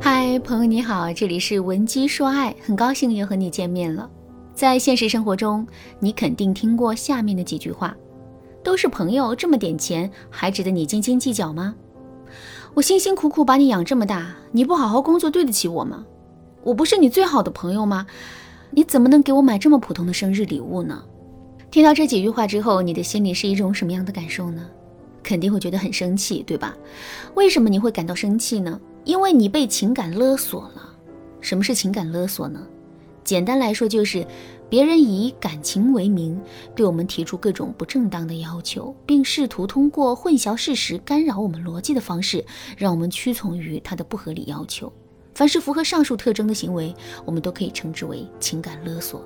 嗨，朋友你好，这里是文姬说爱，很高兴又和你见面了。在现实生活中，你肯定听过下面的几句话：都是朋友，这么点钱还值得你斤斤计较吗？我辛辛苦苦把你养这么大，你不好好工作，对得起我吗？我不是你最好的朋友吗？你怎么能给我买这么普通的生日礼物呢？听到这几句话之后，你的心里是一种什么样的感受呢？肯定会觉得很生气，对吧？为什么你会感到生气呢？因为你被情感勒索了。什么是情感勒索呢？简单来说，就是别人以感情为名，对我们提出各种不正当的要求，并试图通过混淆事实、干扰我们逻辑的方式，让我们屈从于他的不合理要求。凡是符合上述特征的行为，我们都可以称之为情感勒索。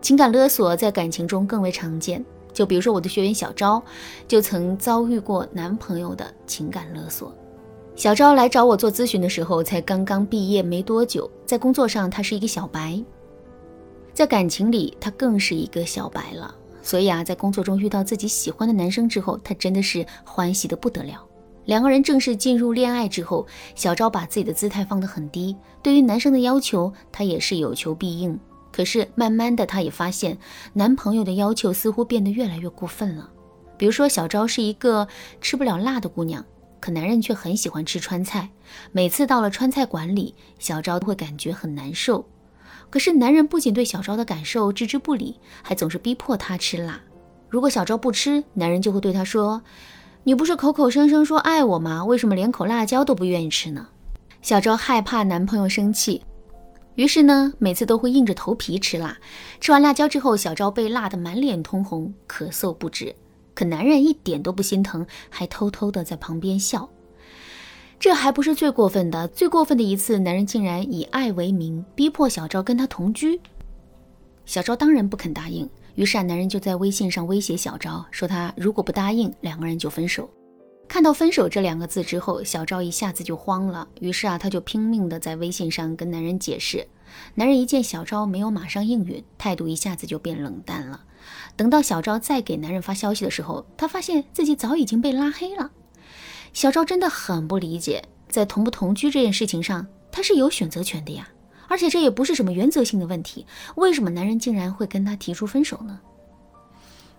情感勒索在感情中更为常见，就比如说我的学员小昭，就曾遭遇过男朋友的情感勒索。小昭来找我做咨询的时候，才刚刚毕业没多久，在工作上他是一个小白，在感情里他更是一个小白了。所以啊，在工作中遇到自己喜欢的男生之后，他真的是欢喜的不得了。两个人正式进入恋爱之后，小昭把自己的姿态放得很低，对于男生的要求，她也是有求必应。可是慢慢的，她也发现男朋友的要求似乎变得越来越过分了。比如说，小昭是一个吃不了辣的姑娘。可男人却很喜欢吃川菜，每次到了川菜馆里，小昭都会感觉很难受。可是男人不仅对小昭的感受置之不理，还总是逼迫她吃辣。如果小昭不吃，男人就会对她说：“你不是口口声声说爱我吗？为什么连口辣椒都不愿意吃呢？”小昭害怕男朋友生气，于是呢，每次都会硬着头皮吃辣。吃完辣椒之后，小昭被辣得满脸通红，咳嗽不止。可男人一点都不心疼，还偷偷的在旁边笑。这还不是最过分的，最过分的一次，男人竟然以爱为名逼迫小昭跟他同居。小昭当然不肯答应，于是啊，男人就在微信上威胁小昭，说他如果不答应，两个人就分手。看到“分手”这两个字之后，小昭一下子就慌了，于是啊，他就拼命的在微信上跟男人解释。男人一见小昭没有马上应允，态度一下子就变冷淡了。等到小昭再给男人发消息的时候，他发现自己早已经被拉黑了。小昭真的很不理解，在同不同居这件事情上，他是有选择权的呀，而且这也不是什么原则性的问题，为什么男人竟然会跟他提出分手呢？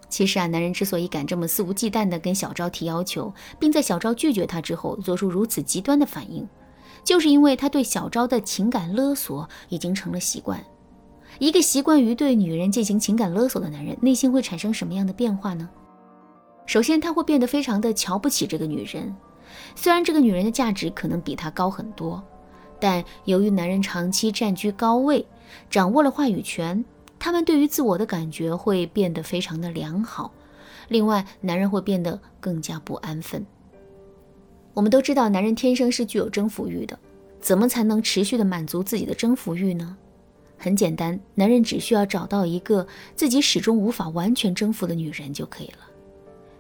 其实啊，男人之所以敢这么肆无忌惮地跟小昭提要求，并在小昭拒绝他之后做出如此极端的反应，就是因为他对小昭的情感勒索已经成了习惯。一个习惯于对女人进行情感勒索的男人，内心会产生什么样的变化呢？首先，他会变得非常的瞧不起这个女人。虽然这个女人的价值可能比他高很多，但由于男人长期占据高位，掌握了话语权，他们对于自我的感觉会变得非常的良好。另外，男人会变得更加不安分。我们都知道，男人天生是具有征服欲的，怎么才能持续的满足自己的征服欲呢？很简单，男人只需要找到一个自己始终无法完全征服的女人就可以了。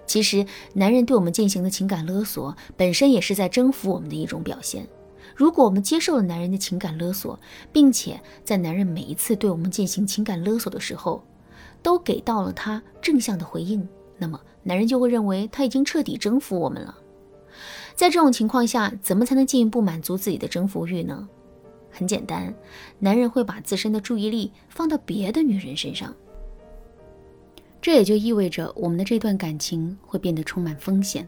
其实，男人对我们进行的情感勒索，本身也是在征服我们的一种表现。如果我们接受了男人的情感勒索，并且在男人每一次对我们进行情感勒索的时候，都给到了他正向的回应，那么男人就会认为他已经彻底征服我们了。在这种情况下，怎么才能进一步满足自己的征服欲呢？很简单，男人会把自身的注意力放到别的女人身上，这也就意味着我们的这段感情会变得充满风险。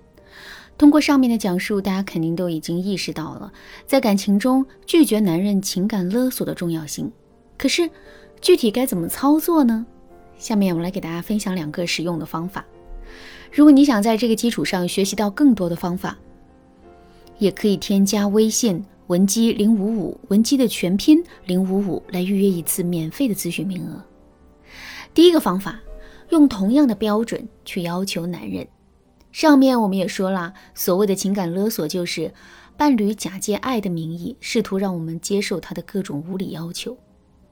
通过上面的讲述，大家肯定都已经意识到了，在感情中拒绝男人情感勒索的重要性。可是，具体该怎么操作呢？下面我来给大家分享两个实用的方法。如果你想在这个基础上学习到更多的方法，也可以添加微信。文姬零五五，文姬的全拼零五五，来预约一次免费的咨询名额。第一个方法，用同样的标准去要求男人。上面我们也说了，所谓的情感勒索，就是伴侣假借爱的名义，试图让我们接受他的各种无理要求。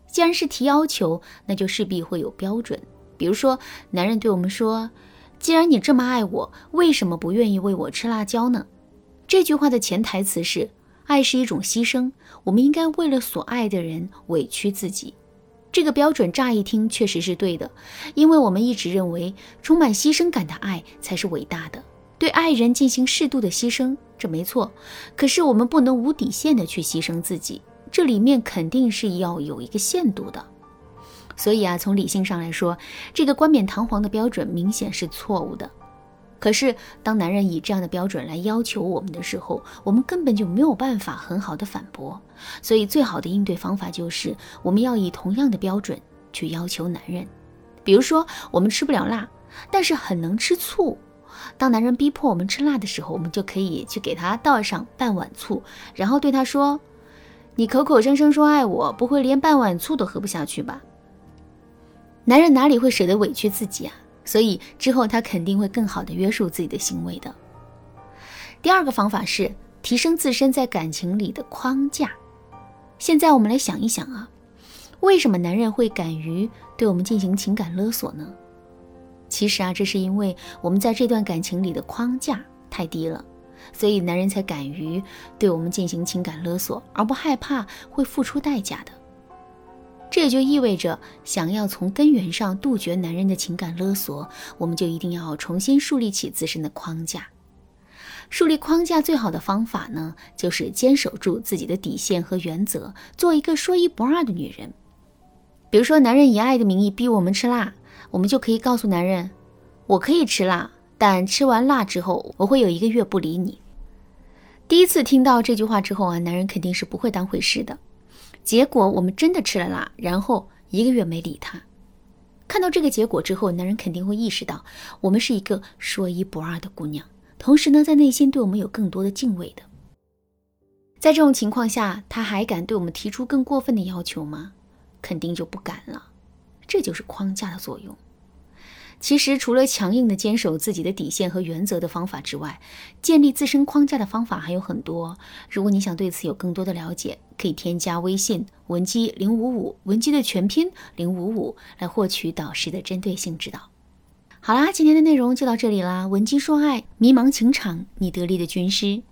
既然是提要求，那就势必会有标准。比如说，男人对我们说：“既然你这么爱我，为什么不愿意为我吃辣椒呢？”这句话的潜台词是。爱是一种牺牲，我们应该为了所爱的人委屈自己。这个标准乍一听确实是对的，因为我们一直认为充满牺牲感的爱才是伟大的。对爱人进行适度的牺牲，这没错。可是我们不能无底线的去牺牲自己，这里面肯定是要有一个限度的。所以啊，从理性上来说，这个冠冕堂皇的标准明显是错误的。可是，当男人以这样的标准来要求我们的时候，我们根本就没有办法很好的反驳。所以，最好的应对方法就是我们要以同样的标准去要求男人。比如说，我们吃不了辣，但是很能吃醋。当男人逼迫我们吃辣的时候，我们就可以去给他倒上半碗醋，然后对他说：“你口口声声说爱我，不会连半碗醋都喝不下去吧？”男人哪里会舍得委屈自己啊？所以之后他肯定会更好的约束自己的行为的。第二个方法是提升自身在感情里的框架。现在我们来想一想啊，为什么男人会敢于对我们进行情感勒索呢？其实啊，这是因为我们在这段感情里的框架太低了，所以男人才敢于对我们进行情感勒索，而不害怕会付出代价的。这也就意味着，想要从根源上杜绝男人的情感勒索，我们就一定要重新树立起自身的框架。树立框架最好的方法呢，就是坚守住自己的底线和原则，做一个说一不二的女人。比如说，男人以爱的名义逼我们吃辣，我们就可以告诉男人：“我可以吃辣，但吃完辣之后，我会有一个月不理你。”第一次听到这句话之后啊，男人肯定是不会当回事的。结果我们真的吃了辣，然后一个月没理他。看到这个结果之后，男人肯定会意识到我们是一个说一不二的姑娘，同时呢，在内心对我们有更多的敬畏的。在这种情况下，他还敢对我们提出更过分的要求吗？肯定就不敢了。这就是框架的作用。其实，除了强硬的坚守自己的底线和原则的方法之外，建立自身框架的方法还有很多。如果你想对此有更多的了解，可以添加微信文姬零五五，文姬的全拼零五五，来获取导师的针对性指导。好啦，今天的内容就到这里啦。文姬说爱，迷茫情场，你得力的军师。